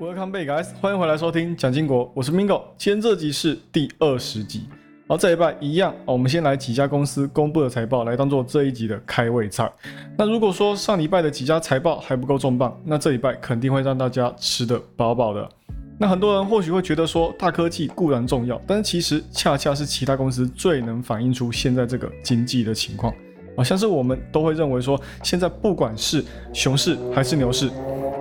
Welcome back, guys！欢迎回来收听蒋经国，我是 Mingo。今天这集是第二十集，然后这一拜一样。我们先来几家公司公布的财报来当做这一集的开胃菜。那如果说上礼拜的几家财报还不够重磅，那这礼拜肯定会让大家吃得饱饱的。那很多人或许会觉得说，大科技固然重要，但是其实恰恰是其他公司最能反映出现在这个经济的情况。好像是我们都会认为说，现在不管是熊市还是牛市。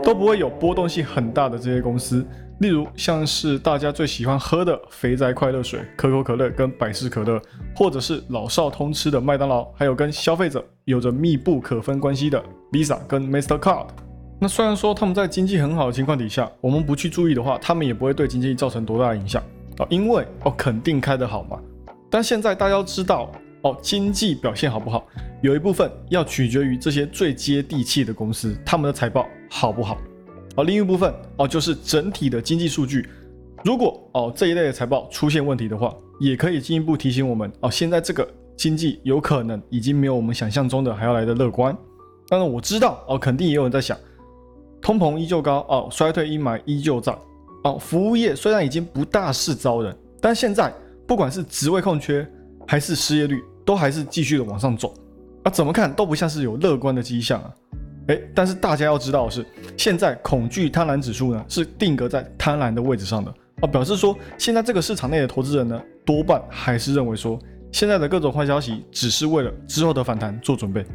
都不会有波动性很大的这些公司，例如像是大家最喜欢喝的肥宅快乐水、可口可乐跟百事可乐，或者是老少通吃的麦当劳，还有跟消费者有着密不可分关系的 Visa 跟 Mastercard。那虽然说他们在经济很好的情况底下，我们不去注意的话，他们也不会对经济造成多大的影响啊，因为哦肯定开得好嘛。但现在大家要知道哦，经济表现好不好，有一部分要取决于这些最接地气的公司他们的财报。好不好？哦，另一部分哦，就是整体的经济数据。如果哦这一类的财报出现问题的话，也可以进一步提醒我们哦，现在这个经济有可能已经没有我们想象中的还要来的乐观。当然我知道哦，肯定也有人在想，通膨依旧高哦，衰退阴霾依旧在哦，服务业虽然已经不大是招人，但现在不管是职位空缺还是失业率，都还是继续的往上走啊，怎么看都不像是有乐观的迹象啊。哎，但是大家要知道的是，现在恐惧贪婪指数呢是定格在贪婪的位置上的。啊，表示说现在这个市场内的投资人呢多半还是认为说现在的各种坏消息只是为了之后的反弹做准备，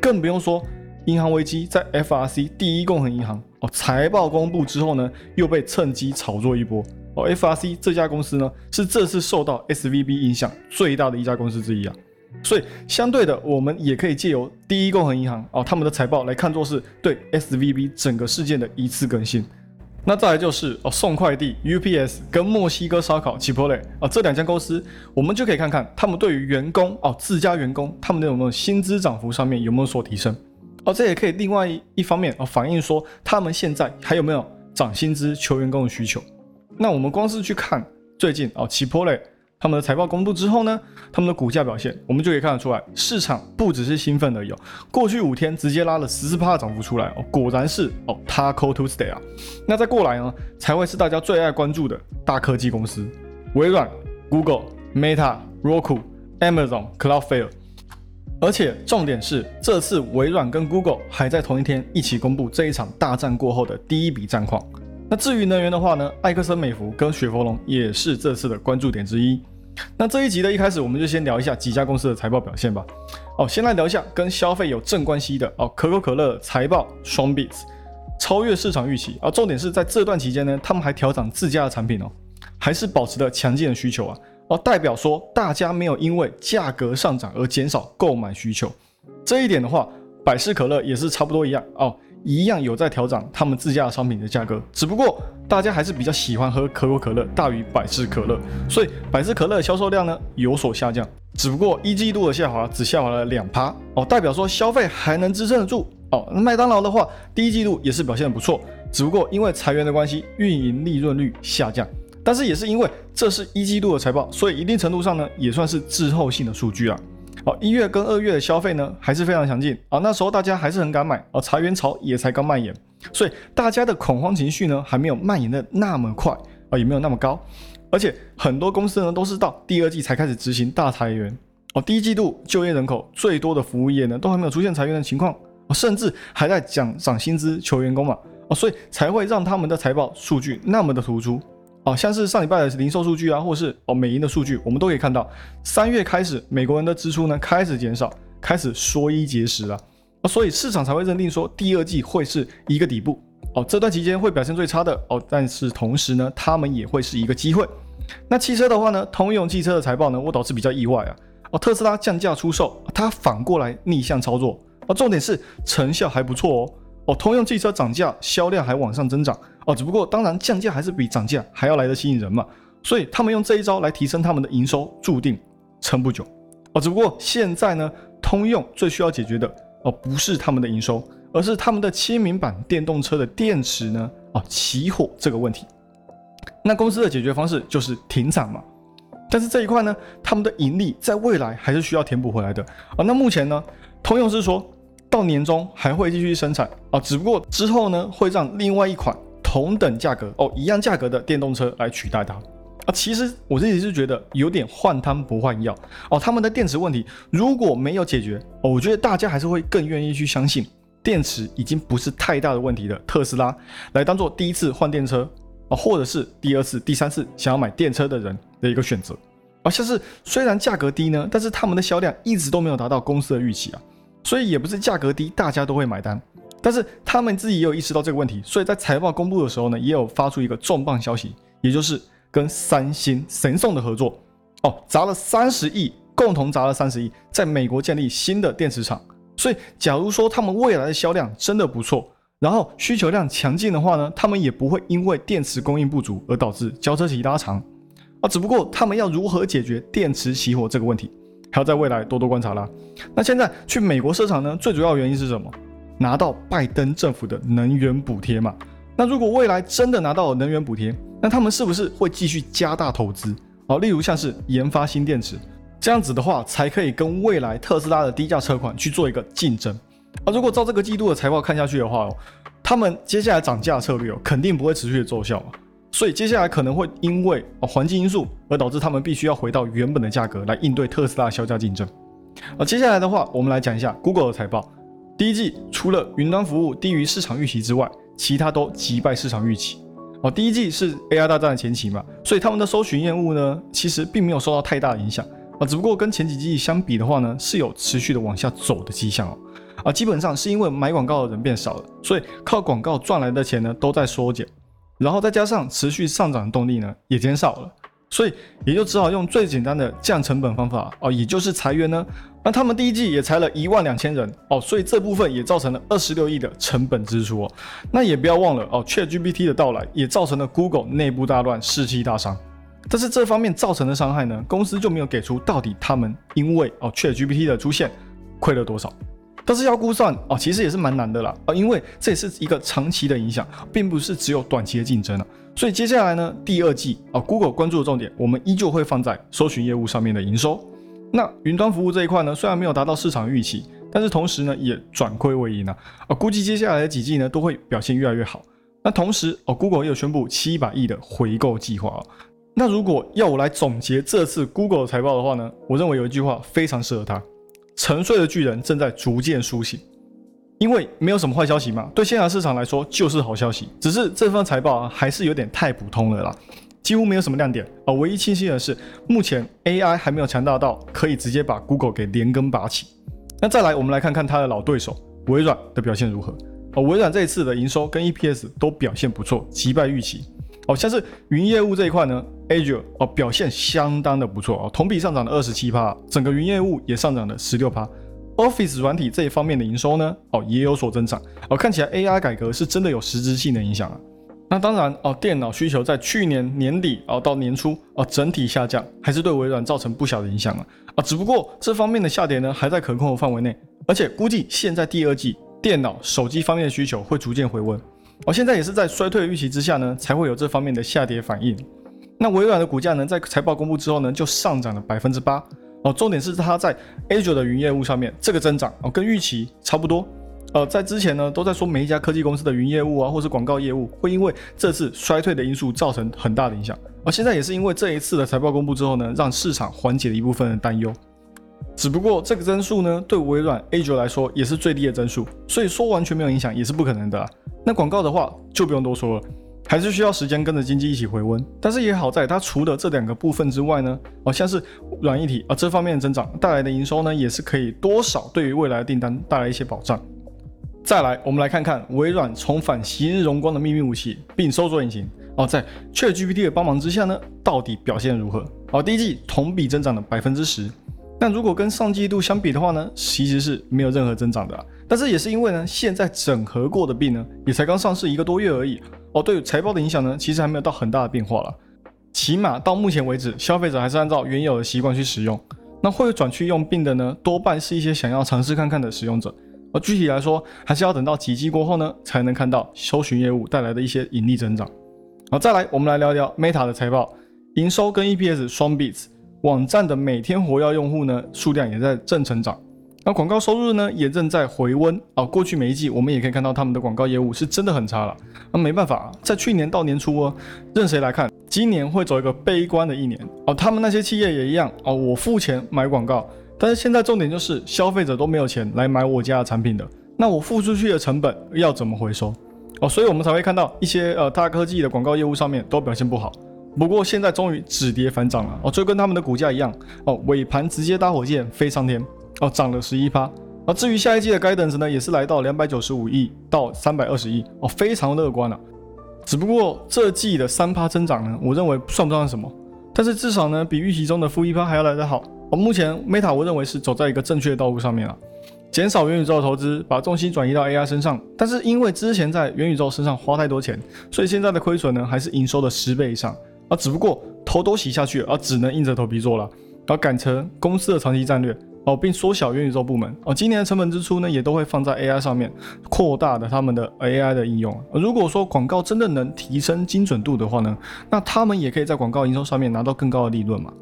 更不用说银行危机在 FRC 第一共和银行哦财报公布之后呢又被趁机炒作一波。哦，FRC 这家公司呢是这次受到 SVB 影响最大的一家公司之一啊。所以相对的，我们也可以借由第一共和银行哦他们的财报来看作是对 S V B 整个事件的一次更新。那再来就是哦送快递 U P S 跟墨西哥烧烤 Chipotle 啊这两家公司，我们就可以看看他们对于员工哦自家员工他们的那种薪资涨幅上面有没有所提升。哦这也可以另外一方面哦反映说他们现在还有没有涨薪资求员工的需求。那我们光是去看最近哦 Chipotle。他们的财报公布之后呢，他们的股价表现，我们就可以看得出来，市场不只是兴奋而已。哦过去五天直接拉了十四的涨幅出来哦，果然是哦，Taco Tuesday 啊。那再过来呢，才会是大家最爱关注的大科技公司，微软、Google、Meta、Roku、Amazon、Cloudflare。而且重点是，这次微软跟 Google 还在同一天一起公布这一场大战过后的第一笔战况。那至于能源的话呢，埃克森美孚跟雪佛龙也是这次的关注点之一。那这一集的一开始，我们就先聊一下几家公司的财报表现吧。哦，先来聊一下跟消费有正关系的哦，可口可乐财报双 beats，超越市场预期。啊，重点是在这段期间呢，他们还调涨自家的产品哦，还是保持着强劲的需求啊。哦，代表说大家没有因为价格上涨而减少购买需求。这一点的话，百事可乐也是差不多一样哦。一样有在调整他们自家的商品的价格，只不过大家还是比较喜欢喝可口可乐大于百事可乐，所以百事可乐的销售量呢有所下降，只不过一季度的下滑只下滑了两趴哦，代表说消费还能支撑得住哦。麦当劳的话，第一季度也是表现的不错，只不过因为裁员的关系，运营利润率下降，但是也是因为这是一季度的财报，所以一定程度上呢也算是滞后性的数据啊。好，一月跟二月的消费呢还是非常强劲啊，那时候大家还是很敢买啊，裁员潮也才刚蔓延，所以大家的恐慌情绪呢还没有蔓延的那么快啊，也没有那么高，而且很多公司呢都是到第二季才开始执行大裁员。哦，第一季度就业人口最多的服务业呢都还没有出现裁员的情况。哦，甚至还在讲涨薪资求员工嘛。哦，所以才会让他们的财报数据那么的突出。哦，像是上礼拜的零售数据啊，或是哦美银的数据，我们都可以看到，三月开始美国人的支出呢开始减少，开始缩衣节食了，所以市场才会认定说第二季会是一个底部，哦，这段期间会表现最差的哦，但是同时呢，他们也会是一个机会。那汽车的话呢，通用汽车的财报呢，我导致比较意外啊，哦，特斯拉降价出售，它反过来逆向操作，哦，重点是成效还不错哦，哦，通用汽车涨价，销量还往上增长。哦，只不过当然降价还是比涨价还要来的吸引人嘛，所以他们用这一招来提升他们的营收，注定撑不久。哦，只不过现在呢，通用最需要解决的哦，不是他们的营收，而是他们的签名版电动车的电池呢，哦起火这个问题。那公司的解决方式就是停产嘛。但是这一块呢，他们的盈利在未来还是需要填补回来的。啊，那目前呢，通用是说到年终还会继续生产啊，只不过之后呢，会让另外一款。同等价格哦，一样价格的电动车来取代它啊。其实我自己是觉得有点换汤不换药哦。他们的电池问题如果没有解决哦，我觉得大家还是会更愿意去相信电池已经不是太大的问题的特斯拉来当做第一次换电车啊，或者是第二次、第三次想要买电车的人的一个选择。而像是虽然价格低呢，但是他们的销量一直都没有达到公司的预期啊，所以也不是价格低大家都会买单。但是他们自己也有意识到这个问题，所以在财报公布的时候呢，也有发出一个重磅消息，也就是跟三星、神送的合作哦，砸了三十亿，共同砸了三十亿，在美国建立新的电池厂。所以假如说他们未来的销量真的不错，然后需求量强劲的话呢，他们也不会因为电池供应不足而导致交车期拉长啊。只不过他们要如何解决电池熄火这个问题，还要在未来多多观察啦。那现在去美国设厂呢，最主要原因是什么？拿到拜登政府的能源补贴嘛？那如果未来真的拿到了能源补贴，那他们是不是会继续加大投资？哦，例如像是研发新电池，这样子的话才可以跟未来特斯拉的低价车款去做一个竞争。啊，如果照这个季度的财报看下去的话哦，他们接下来涨价策略哦，肯定不会持续的奏效嘛。所以接下来可能会因为啊环境因素而导致他们必须要回到原本的价格来应对特斯拉销价竞争。啊，接下来的话，我们来讲一下 Google 的财报。第一季除了云端服务低于市场预期之外，其他都击败市场预期。哦，第一季是 AI 大战的前期嘛，所以他们的搜寻业务呢，其实并没有受到太大的影响啊。只不过跟前几季相比的话呢，是有持续的往下走的迹象哦。啊，基本上是因为买广告的人变少了，所以靠广告赚来的钱呢都在缩减，然后再加上持续上涨的动力呢也减少了。所以也就只好用最简单的降成本方法哦，也就是裁员呢。那他们第一季也裁了一万两千人哦，所以这部分也造成了二十六亿的成本支出哦。那也不要忘了哦，ChatGPT 的到来也造成了 Google 内部大乱、士气大伤。但是这方面造成的伤害呢，公司就没有给出到底他们因为哦 ChatGPT 的出现亏了多少。但是要估算哦，其实也是蛮难的啦啊，因为这也是一个长期的影响，并不是只有短期的竞争了。所以接下来呢，第二季啊，Google 关注的重点，我们依旧会放在搜寻业务上面的营收。那云端服务这一块呢，虽然没有达到市场预期，但是同时呢，也转亏为盈啊。啊，估计接下来的几季呢，都会表现越来越好。那同时哦，Google 也有宣布七百亿的回购计划啊。那如果要我来总结这次 Google 的财报的话呢，我认为有一句话非常适合它。沉睡的巨人正在逐渐苏醒，因为没有什么坏消息嘛，对线下市场来说就是好消息。只是这份财报啊，还是有点太普通了啦，几乎没有什么亮点啊。唯一清晰的是，目前 AI 还没有强大到可以直接把 Google 给连根拔起。那再来，我们来看看它的老对手微软的表现如何啊？微软这一次的营收跟 EPS 都表现不错，击败预期。哦，像是云业务这一块呢，Azure 哦表现相当的不错哦，同比上涨了二十七趴，整个云业务也上涨了十六趴。Office 软体这一方面的营收呢，哦也有所增长哦，看起来 AI 改革是真的有实质性的影响啊。那当然哦，电脑需求在去年年底哦到年初哦整体下降，还是对微软造成不小的影响啊啊，只不过这方面的下跌呢还在可控的范围内，而且估计现在第二季电脑、手机方面的需求会逐渐回温。哦，现在也是在衰退预期之下呢，才会有这方面的下跌反应。那微软的股价呢，在财报公布之后呢，就上涨了百分之八。哦，重点是它在 Azure 的云业务上面，这个增长哦，跟预期差不多。呃，在之前呢，都在说每一家科技公司的云业务啊，或是广告业务，会因为这次衰退的因素造成很大的影响。而现在也是因为这一次的财报公布之后呢，让市场缓解了一部分的担忧。只不过这个增速呢，对微软 Azure 来说也是最低的增速，所以说完全没有影响也是不可能的。那广告的话就不用多说了，还是需要时间跟着经济一起回温。但是也好在它除了这两个部分之外呢，哦像是软一体啊这方面的增长带来的营收呢，也是可以多少对于未来的订单带来一些保障。再来，我们来看看微软重返昔日荣光的秘密武器，并搜索引擎哦，在 ChatGPT 的帮忙之下呢，到底表现如何？哦，第一季同比增长了百分之十。但如果跟上季度相比的话呢，其实是没有任何增长的。但是也是因为呢，现在整合过的币呢，也才刚上市一个多月而已哦。对财报的影响呢，其实还没有到很大的变化了。起码到目前为止，消费者还是按照原有的习惯去使用。那会转去用病的呢，多半是一些想要尝试看看的使用者。而具体来说，还是要等到几季过后呢，才能看到搜寻业务带来的一些盈利增长。好，再来我们来聊聊 Meta 的财报，营收跟 EPS 双 beats。网站的每天活跃用户呢数量也在正成长，那广告收入呢也正在回温啊。过去每一季我们也可以看到他们的广告业务是真的很差了。那没办法，在去年到年初哦，任谁来看，今年会走一个悲观的一年哦。他们那些企业也一样哦，我付钱买广告，但是现在重点就是消费者都没有钱来买我家的产品的，那我付出去的成本要怎么回收哦？所以我们才会看到一些呃大科技的广告业务上面都表现不好。不过现在终于止跌反涨了哦，就跟他们的股价一样哦，尾盘直接搭火箭飞上天哦，涨了十一趴。而至于下一季的 guidance 呢，也是来到两百九十五亿到三百二十亿哦，非常乐观了。只不过这季的三趴增长呢，我认为算不上什么，但是至少呢，比预期中的负一趴还要来得好。哦，目前 Meta 我认为是走在一个正确的道路上面了，减少元宇宙的投资，把重心转移到 AI 身上。但是因为之前在元宇宙身上花太多钱，所以现在的亏损呢，还是营收的十倍以上。啊，只不过头都洗下去，而只能硬着头皮做了，而改成公司的长期战略哦，并缩小元宇宙部门哦。今年的成本支出呢，也都会放在 AI 上面，扩大的他们的 AI 的应用。如果说广告真的能提升精准度的话呢，那他们也可以在广告营收上面拿到更高的利润嘛。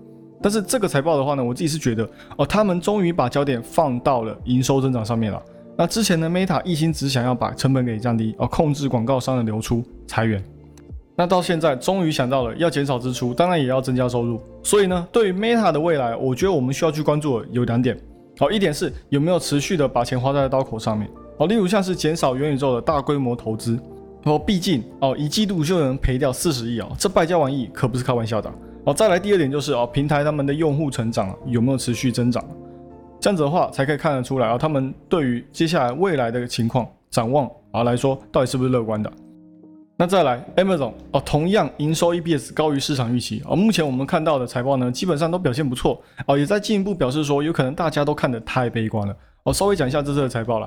但是这个财报的话呢，我自己是觉得哦，他们终于把焦点放到了营收增长上面了。那之前呢，Meta 一心只想要把成本给降低，哦，控制广告商的流出，裁员。那到现在终于想到了要减少支出，当然也要增加收入。所以呢，对于 Meta 的未来，我觉得我们需要去关注的有两点。好，一点是有没有持续的把钱花在刀口上面。好，例如像是减少元宇宙的大规模投资。哦，毕竟哦，一季度就能赔掉四十亿啊，这败家玩意可不是开玩笑的。哦，再来第二点就是哦，平台他们的用户成长有没有持续增长？这样子的话才可以看得出来啊，他们对于接下来未来的情况展望啊来说，到底是不是乐观的？那再来，Amazon 哦，同样营收 EPS 高于市场预期哦。目前我们看到的财报呢，基本上都表现不错哦，也在进一步表示说，有可能大家都看得太悲观了哦。稍微讲一下这次的财报了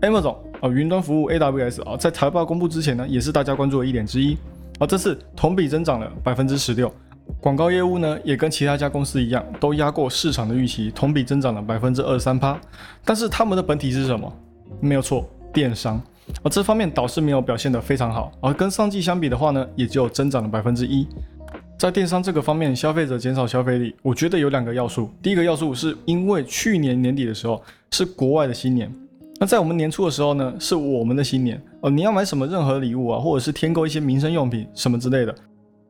，Amazon 哦，云端服务 AWS 哦，在财报公布之前呢，也是大家关注的一点之一哦。这次同比增长了百分之十六，广告业务呢，也跟其他家公司一样，都压过市场的预期，同比增长了百分之二三趴。但是他们的本体是什么？没有错，电商。而这方面倒是没有表现得非常好，而跟上季相比的话呢，也只有增长了百分之一。在电商这个方面，消费者减少消费力，我觉得有两个要素。第一个要素是因为去年年底的时候是国外的新年，那在我们年初的时候呢，是我们的新年。哦，你要买什么任何礼物啊，或者是添购一些民生用品什么之类的，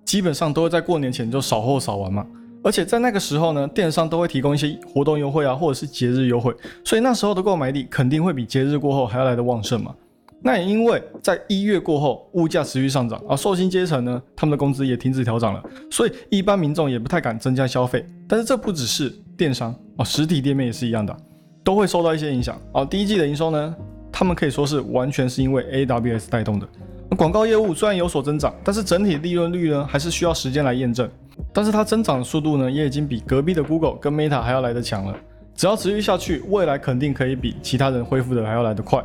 基本上都会在过年前就扫货扫完嘛。而且在那个时候呢，电商都会提供一些活动优惠啊，或者是节日优惠，所以那时候的购买力肯定会比节日过后还要来的旺盛嘛。那也因为在一月过后，物价持续上涨，而受薪阶层呢，他们的工资也停止调涨了，所以一般民众也不太敢增加消费。但是这不只是电商啊，实体店面也是一样的，都会受到一些影响。啊，第一季的营收呢，他们可以说是完全是因为 AWS 带动的。广告业务虽然有所增长，但是整体利润率呢，还是需要时间来验证。但是它增长的速度呢，也已经比隔壁的 Google 跟 Meta 还要来得强了。只要持续下去，未来肯定可以比其他人恢复的还要来得快。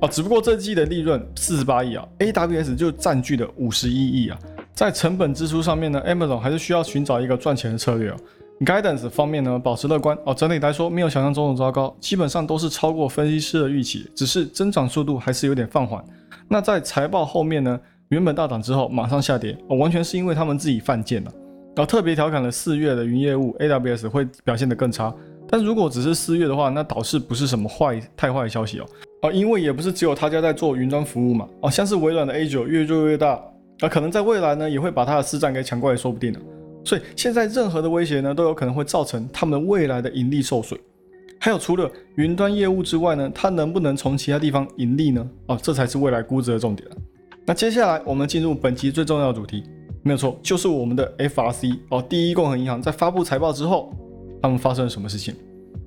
哦，只不过这季的利润四十八亿啊，AWS 就占据了五十一亿啊。在成本支出上面呢，Amazon 还是需要寻找一个赚钱的策略哦。Guidance 方面呢，保持乐观哦。整体来说，没有想象中的糟糕，基本上都是超过分析师的预期，只是增长速度还是有点放缓。那在财报后面呢，原本大涨之后马上下跌，哦，完全是因为他们自己犯贱了。然后特别调侃了四月的云业务 AWS 会表现得更差。但如果只是四月的话，那倒是不是什么坏太坏的消息哦。啊，因为也不是只有他家在做云端服务嘛，哦，像是微软的 A 九越做越大，啊，可能在未来呢也会把它的市占给抢过来，说不定的。所以现在任何的威胁呢，都有可能会造成他们未来的盈利受损。还有除了云端业务之外呢，它能不能从其他地方盈利呢？哦，这才是未来估值的重点那接下来我们进入本期最重要的主题，没有错，就是我们的 FRC 哦，第一共和银行在发布财报之后，他们发生了什么事情？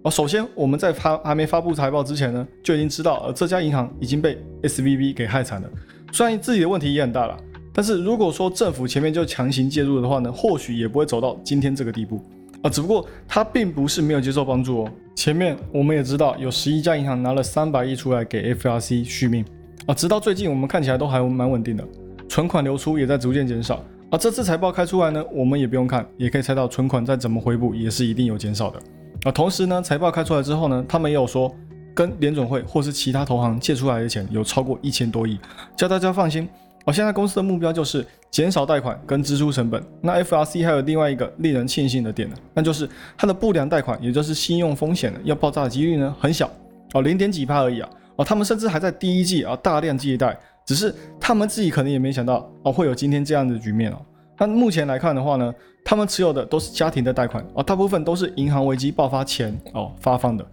哦，首先我们在发还没发布财报之前呢，就已经知道，呃，这家银行已经被 S V B 给害惨了。虽然自己的问题也很大了，但是如果说政府前面就强行介入的话呢，或许也不会走到今天这个地步啊。只不过他并不是没有接受帮助哦。前面我们也知道，有十一家银行拿了三百亿出来给 F R C 续命啊。直到最近我们看起来都还蛮稳定的，存款流出也在逐渐减少啊。这次财报开出来呢，我们也不用看，也可以猜到存款再怎么回补也是一定有减少的。啊，同时呢，财报开出来之后呢，他们也有说，跟联总会或是其他投行借出来的钱有超过一千多亿，叫大家放心。哦，现在公司的目标就是减少贷款跟支出成本。那 FRC 还有另外一个令人庆幸的点呢，那就是它的不良贷款，也就是信用风险呢要爆炸的几率呢很小哦，零点几帕而已啊。哦，他们甚至还在第一季啊大量借贷，只是他们自己可能也没想到哦会有今天这样的局面哦。那目前来看的话呢，他们持有的都是家庭的贷款哦，大部分都是银行危机爆发前哦发放的，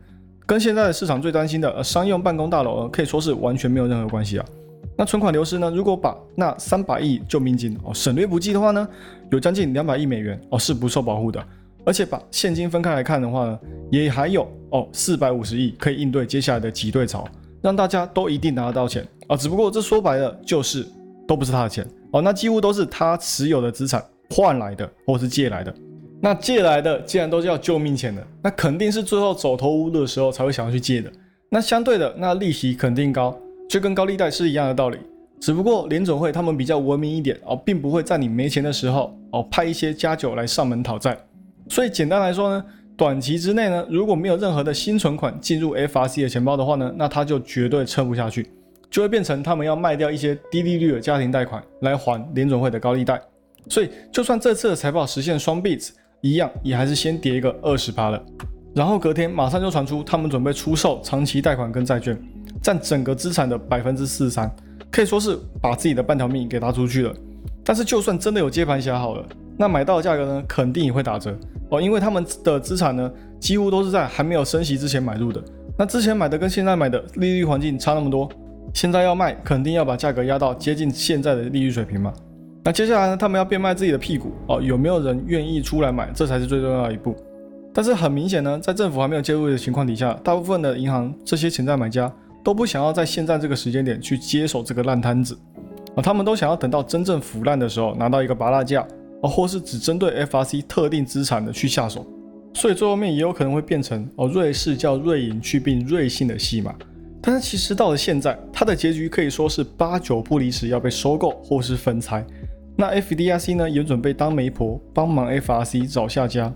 跟现在的市场最担心的呃商用办公大楼可以说是完全没有任何关系啊。那存款流失呢？如果把那三百亿救命金哦省略不计的话呢，有将近两百亿美元哦是不受保护的，而且把现金分开来看的话呢，也还有哦四百五十亿可以应对接下来的挤兑潮，让大家都一定拿得到钱啊。只不过这说白了就是都不是他的钱哦，那几乎都是他持有的资产换来的或是借来的。那借来的既然都是要救命钱的，那肯定是最后走投无路的时候才会想要去借的。那相对的，那利息肯定高。就跟高利贷是一样的道理，只不过联总会他们比较文明一点哦，并不会在你没钱的时候哦派一些家酒来上门讨债。所以简单来说呢，短期之内呢，如果没有任何的新存款进入 FRC 的钱包的话呢，那他就绝对撑不下去，就会变成他们要卖掉一些低利率的家庭贷款来还联总会的高利贷。所以就算这次的财报实现双 beats，一样也还是先跌一个二十趴了，然后隔天马上就传出他们准备出售长期贷款跟债券。占整个资产的百分之四十三，可以说是把自己的半条命给搭出去了。但是就算真的有接盘侠好了，那买到的价格呢，肯定也会打折哦，因为他们的资产呢，几乎都是在还没有升息之前买入的。那之前买的跟现在买的利率环境差那么多，现在要卖，肯定要把价格压到接近现在的利率水平嘛。那接下来呢，他们要变卖自己的屁股哦，有没有人愿意出来买，这才是最重要的一步。但是很明显呢，在政府还没有介入的情况底下，大部分的银行这些潜在买家。都不想要在现在这个时间点去接手这个烂摊子啊，他们都想要等到真正腐烂的时候拿到一个拔蜡价啊，或是只针对 FRC 特定资产的去下手，所以最后面也有可能会变成哦瑞士叫瑞银去并瑞信的戏码。但是其实到了现在，它的结局可以说是八九不离十，要被收购或是分拆。那 FDIC 呢也准备当媒婆帮忙 FRC 找下家，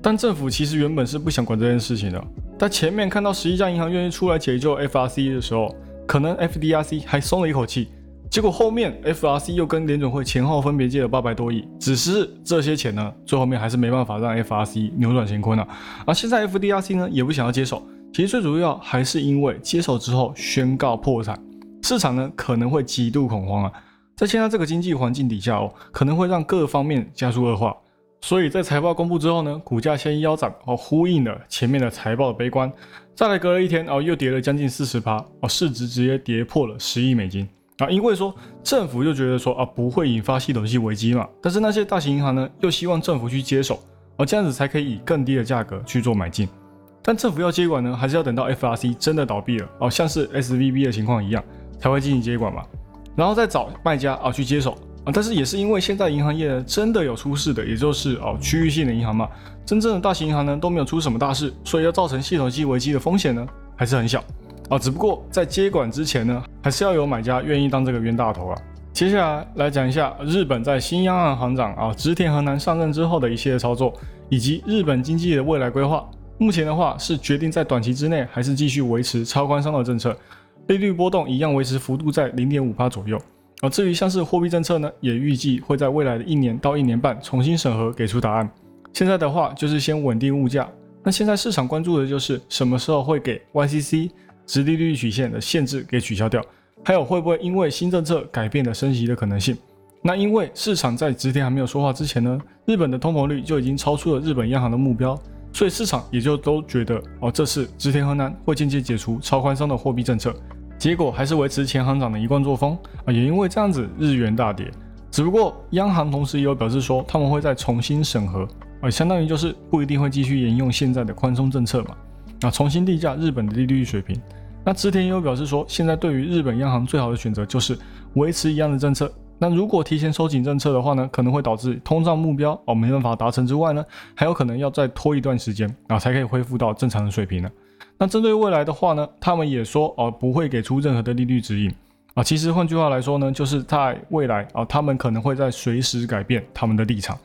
但政府其实原本是不想管这件事情的。在前面看到十一家银行愿意出来解救 FRC 的时候，可能 FDIC 还松了一口气。结果后面 FRC 又跟联准会前后分别借了八百多亿，只是这些钱呢，最后面还是没办法让 FRC 扭转乾坤了。而现在 FDIC 呢，也不想要接手。其实最主要还是因为接手之后宣告破产，市场呢可能会极度恐慌啊。在现在这个经济环境底下哦，可能会让各方面加速恶化。所以在财报公布之后呢，股价先腰斩哦，呼应了前面的财报的悲观。再来隔了一天哦，又跌了将近四十趴哦，市值直接跌破了十亿美金啊。因为说政府就觉得说啊不会引发系统性危机嘛，但是那些大型银行呢又希望政府去接手，而这样子才可以以更低的价格去做买进。但政府要接管呢，还是要等到 FRC 真的倒闭了哦，像是 SVB 的情况一样，才会进行接管嘛，然后再找卖家啊去接手啊。但是也是因为现在银行业真的有出事的，也就是哦区域性的银行嘛，真正的大型银行呢都没有出什么大事，所以要造成系统性危机的风险呢还是很小啊。只不过在接管之前呢，还是要有买家愿意当这个冤大头啊。接下来来讲一下日本在新央行行长啊植田和男上任之后的一系列操作，以及日本经济的未来规划。目前的话是决定在短期之内还是继续维持超宽松的政策，利率波动一样维持幅度在零点五帕左右。而至于像是货币政策呢，也预计会在未来的一年到一年半重新审核，给出答案。现在的话就是先稳定物价。那现在市场关注的就是什么时候会给 YCC 直利率曲线的限制给取消掉，还有会不会因为新政策改变的升息的可能性。那因为市场在直天还没有说话之前呢，日本的通膨率就已经超出了日本央行的目标，所以市场也就都觉得哦，这次直田河南会间接解除超宽松的货币政策。结果还是维持前行长的一贯作风啊，也因为这样子日元大跌。只不过央行同时也有表示说，他们会再重新审核，啊，相当于就是不一定会继续沿用现在的宽松政策嘛，啊，重新定价日本的利率水平。那植田也有表示说，现在对于日本央行最好的选择就是维持一样的政策。那如果提前收紧政策的话呢，可能会导致通胀目标哦没办法达成之外呢，还有可能要再拖一段时间啊，才可以恢复到正常的水平呢。那针对未来的话呢，他们也说哦，不会给出任何的利率指引啊。其实换句话来说呢，就是在未来啊，他们可能会在随时改变他们的立场。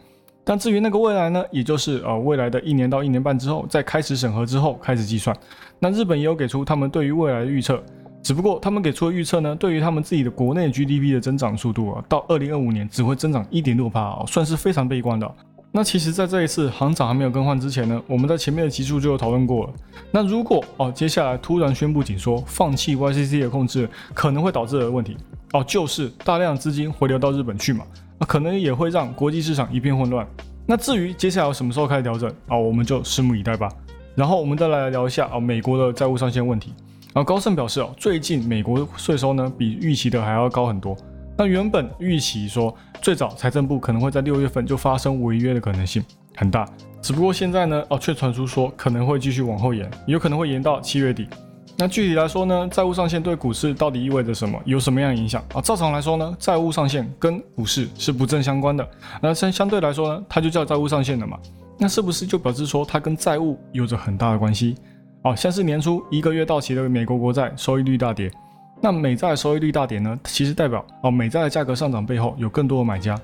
但至于那个未来呢，也就是呃未来的一年到一年半之后，在开始审核之后开始计算。那日本也有给出他们对于未来的预测，只不过他们给出的预测呢，对于他们自己的国内 GDP 的增长速度啊，到二零二五年只会增长一点六帕，算是非常悲观的。那其实，在这一次行长还没有更换之前呢，我们在前面的集数就有讨论过了。那如果哦，接下来突然宣布紧缩，放弃 YCC 的控制，可能会导致的问题哦，就是大量资金回流到日本去嘛，那可能也会让国际市场一片混乱。那至于接下来什么时候开始调整啊，我们就拭目以待吧。然后我们再来聊一下啊，美国的债务上限问题。啊，高盛表示哦，最近美国税收呢比预期的还要高很多。那原本预期说，最早财政部可能会在六月份就发生违约的可能性很大，只不过现在呢，哦，却传出说可能会继续往后延，有可能会延到七月底。那具体来说呢，债务上限对股市到底意味着什么？有什么样的影响啊？照常来说呢，债务上限跟股市是不正相关的。那相相对来说呢，它就叫债务上限了嘛。那是不是就表示说它跟债务有着很大的关系？哦，像是年初一个月到期的美国国债收益率大跌。那美债收益率大跌呢？其实代表哦，美债的价格上涨背后有更多的买家。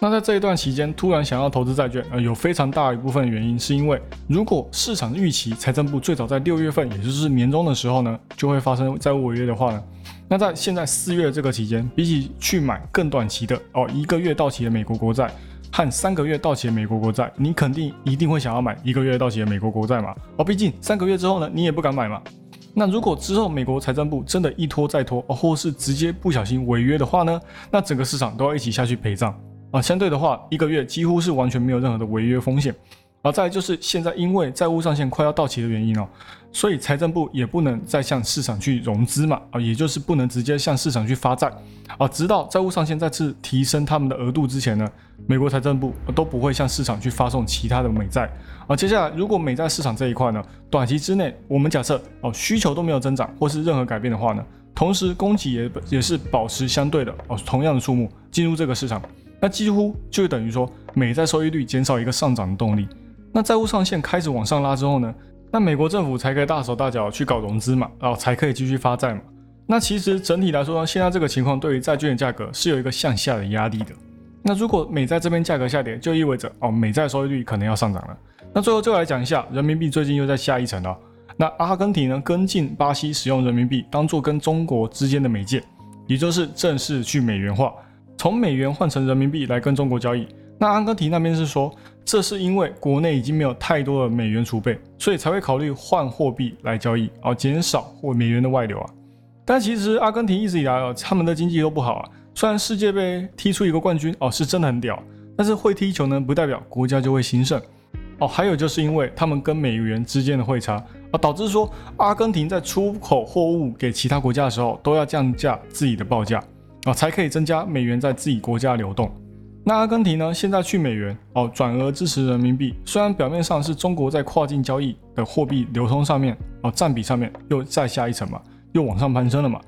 那在这一段期间，突然想要投资债券，呃，有非常大一部分原因是因为，如果市场预期财政部最早在六月份，也就是年终的时候呢，就会发生债务违约的话呢，那在现在四月这个期间，比起去买更短期的哦，一个月到期的美国国债和三个月到期的美国国债，你肯定一定会想要买一个月到期的美国国债嘛？哦，毕竟三个月之后呢，你也不敢买嘛。那如果之后美国财政部真的一拖再拖，或是直接不小心违约的话呢？那整个市场都要一起下去陪葬啊！相对的话，一个月几乎是完全没有任何的违约风险。而再就是现在因为债务上限快要到期的原因哦，所以财政部也不能再向市场去融资嘛啊，也就是不能直接向市场去发债啊，直到债务上限再次提升他们的额度之前呢，美国财政部都不会向市场去发送其他的美债啊。接下来如果美债市场这一块呢，短期之内我们假设哦需求都没有增长或是任何改变的话呢，同时供给也也是保持相对的哦同样的数目进入这个市场，那几乎就等于说美债收益率减少一个上涨的动力。那债务上限开始往上拉之后呢，那美国政府才可以大手大脚去搞融资嘛，然后才可以继续发债嘛。那其实整体来说呢，现在这个情况对于债券的价格是有一个向下的压力的。那如果美债这边价格下跌，就意味着哦，美债收益率可能要上涨了。那最后就来讲一下人民币最近又在下一层了。那阿根廷呢跟进巴西使用人民币当做跟中国之间的媒介，也就是正式去美元化，从美元换成人民币来跟中国交易。那阿根廷那边是说。这是因为国内已经没有太多的美元储备，所以才会考虑换货币来交易啊，减少或美元的外流啊。但其实阿根廷一直以来哦，他们的经济都不好啊。虽然世界杯踢出一个冠军哦，是真的很屌，但是会踢球呢，不代表国家就会兴盛哦。还有就是因为他们跟美元之间的汇差啊，导致说阿根廷在出口货物给其他国家的时候，都要降价自己的报价啊，才可以增加美元在自己国家流动。那阿根廷呢？现在去美元哦，转而支持人民币。虽然表面上是中国在跨境交易的货币流通上面哦，占比上面又再下一层嘛，又往上攀升了嘛。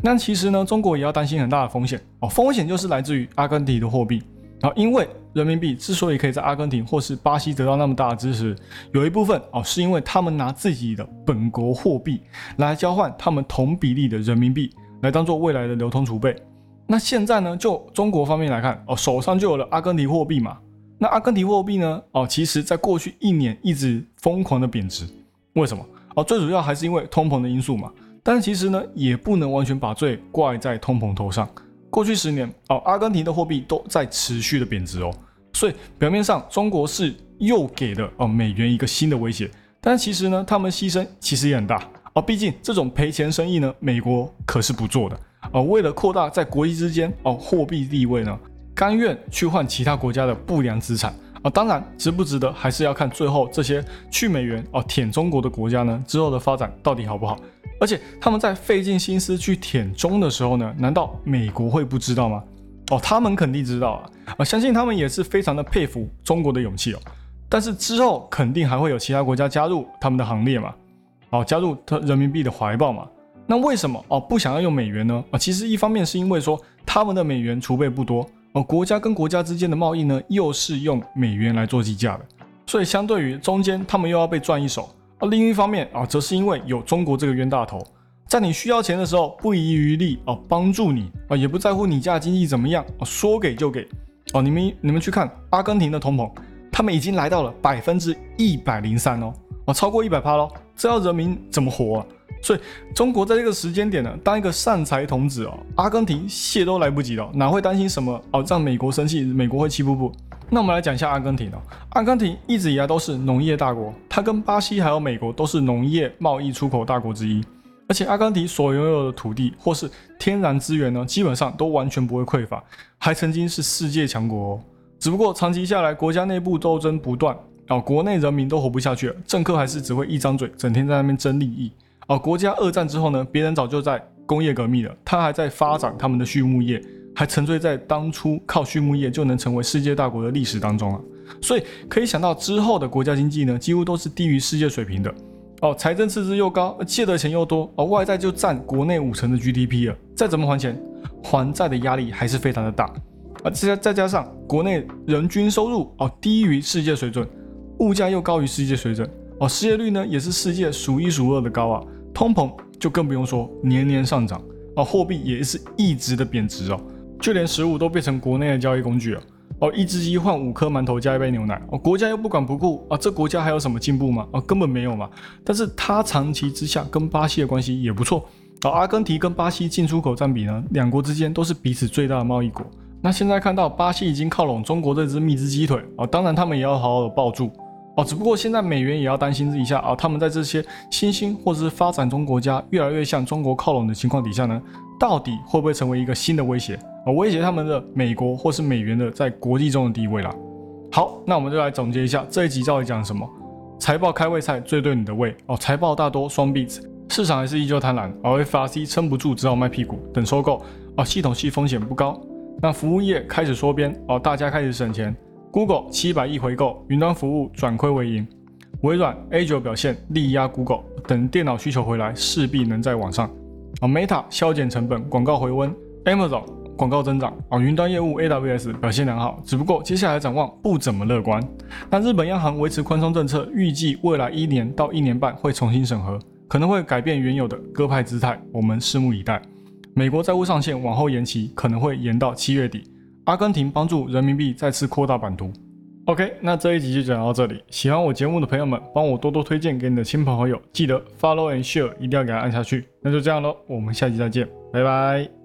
那其实呢，中国也要担心很大的风险哦，风险就是来自于阿根廷的货币啊，因为人民币之所以可以在阿根廷或是巴西得到那么大的支持，有一部分哦，是因为他们拿自己的本国货币来交换他们同比例的人民币，来当做未来的流通储备。那现在呢？就中国方面来看，哦，手上就有了阿根廷货币嘛。那阿根廷货币呢？哦，其实在过去一年一直疯狂的贬值。为什么？哦，最主要还是因为通膨的因素嘛。但是其实呢，也不能完全把罪怪在通膨头上。过去十年，哦，阿根廷的货币都在持续的贬值哦。所以表面上中国是又给了哦美元一个新的威胁，但其实呢，他们牺牲其实也很大哦。毕竟这种赔钱生意呢，美国可是不做的。哦，为了扩大在国际之间哦货币地位呢，甘愿去换其他国家的不良资产啊。当然，值不值得还是要看最后这些去美元哦舔中国的国家呢之后的发展到底好不好。而且他们在费尽心思去舔中的时候呢，难道美国会不知道吗？哦，他们肯定知道啊。啊，相信他们也是非常的佩服中国的勇气哦。但是之后肯定还会有其他国家加入他们的行列嘛？哦，加入他人民币的怀抱嘛？那为什么哦不想要用美元呢？啊，其实一方面是因为说他们的美元储备不多哦，国家跟国家之间的贸易呢又是用美元来做计价的，所以相对于中间他们又要被赚一手而。另一方面啊，则是因为有中国这个冤大头，在你需要钱的时候不遗余力哦帮助你啊，也不在乎你家经济怎么样啊，说给就给哦。你们你们去看阿根廷的通膨，他们已经来到了百分之一百零三哦，啊超过一百趴喽，这要人民怎么活？啊？所以中国在这个时间点呢，当一个善财童子哦，阿根廷谢都来不及了，哪会担心什么哦？让美国生气，美国会气不不？那我们来讲一下阿根廷哦，阿根廷一直以来都是农业大国，它跟巴西还有美国都是农业贸易出口大国之一，而且阿根廷所拥有的土地或是天然资源呢，基本上都完全不会匮乏，还曾经是世界强国哦。只不过长期下来，国家内部斗争不断哦，国内人民都活不下去了，政客还是只会一张嘴，整天在那边争利益。而，国家二战之后呢，别人早就在工业革命了，他还在发展他们的畜牧业，还沉醉在当初靠畜牧业就能成为世界大国的历史当中啊。所以可以想到之后的国家经济呢，几乎都是低于世界水平的。哦，财政赤字又高，借的钱又多，哦，外债就占国内五成的 GDP 了，再怎么还钱，还债的压力还是非常的大。啊，再再加上国内人均收入哦低于世界水准，物价又高于世界水准。哦，失业率呢也是世界数一数二的高啊，通膨就更不用说，年年上涨啊，货币也是一直的贬值哦，就连食物都变成国内的交易工具了哦，一只鸡换五颗馒头加一杯牛奶哦，国家又不管不顾啊，这国家还有什么进步吗？啊，根本没有嘛。但是它长期之下跟巴西的关系也不错哦，阿根廷跟巴西进出口占比呢，两国之间都是彼此最大的贸易国。那现在看到巴西已经靠拢中国这只蜜汁鸡腿哦，当然他们也要好好的抱住。哦，只不过现在美元也要担心一下啊，他们在这些新兴或者是发展中国家越来越向中国靠拢的情况底下呢，到底会不会成为一个新的威胁啊？威胁他们的美国或是美元的在国际中的地位啦。好，那我们就来总结一下这一集到底讲什么。财报开胃菜最对你的胃哦，财报大多双 beat，市场还是依旧贪婪，而 FRC 撑不住只好卖屁股等收购哦，系统系风险不高，那服务业开始缩编哦，大家开始省钱。Google 七百亿回购，云端服务转亏为盈。微软 A 九表现力压 Google，等电脑需求回来，势必能在网上。啊，Meta 削减成本，广告回温。Amazon 广告增长。啊，云端业务 AWS 表现良好，只不过接下来展望不怎么乐观。但日本央行维持宽松政策，预计未来一年到一年半会重新审核，可能会改变原有的鸽派姿态，我们拭目以待。美国债务上限往后延期，可能会延到七月底。阿根廷帮助人民币再次扩大版图。OK，那这一集就讲到这里。喜欢我节目的朋友们，帮我多多推荐给你的亲朋好友，记得 Follow and Share，一定要给他按下去。那就这样喽，我们下期再见，拜拜。